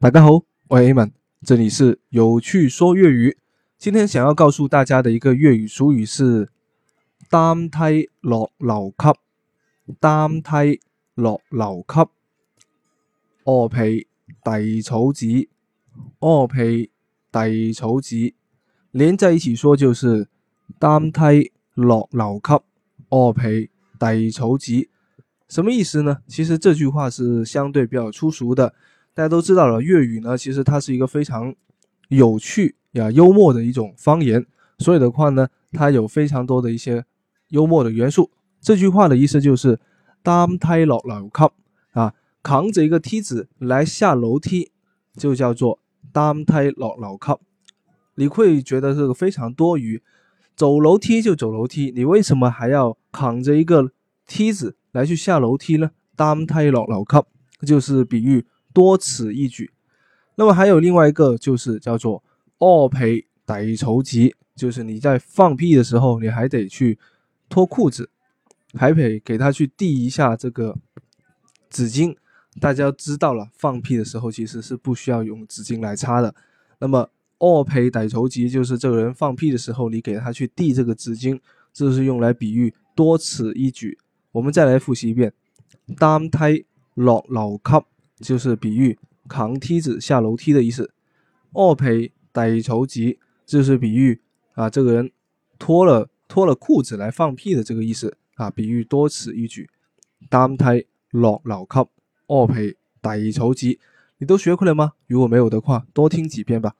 大家好，我系 a 们，这里是有趣说粤语。今天想要告诉大家的一个粤语俗语是“担梯落楼级，担梯落楼级，卧皮底草纸，卧皮底草纸”，连在一起说就是“担梯落楼级，卧皮底草纸”。什么意思呢？其实这句话是相对比较粗俗的。大家都知道了，粤语呢，其实它是一个非常有趣呀、幽默的一种方言。所以的话呢，它有非常多的一些幽默的元素。这句话的意思就是“担梯落楼梯”，啊，扛着一个梯子来下楼梯，就叫做“担梯落楼梯”。你会觉得这个非常多余，走楼梯就走楼梯，你为什么还要扛着一个梯子来去下楼梯呢？“担梯落楼梯”就是比喻。多此一举。那么还有另外一个就是叫做二陪歹筹集，就是你在放屁的时候，你还得去脱裤子，还陪给他去递一下这个纸巾。大家知道了，放屁的时候其实是不需要用纸巾来擦的。那么二陪歹筹集就是这个人放屁的时候，你给他去递这个纸巾，这是用来比喻多此一举。我们再来复习一遍，单梯落楼级。就是比喻扛梯子下楼梯的意思。二陪逮意筹急，就是比喻啊，这个人脱了脱了裤子来放屁的这个意思啊，比喻多此一举。担梯落楼级，二陪逮意筹急，你都学会了吗？如果没有的话，多听几遍吧。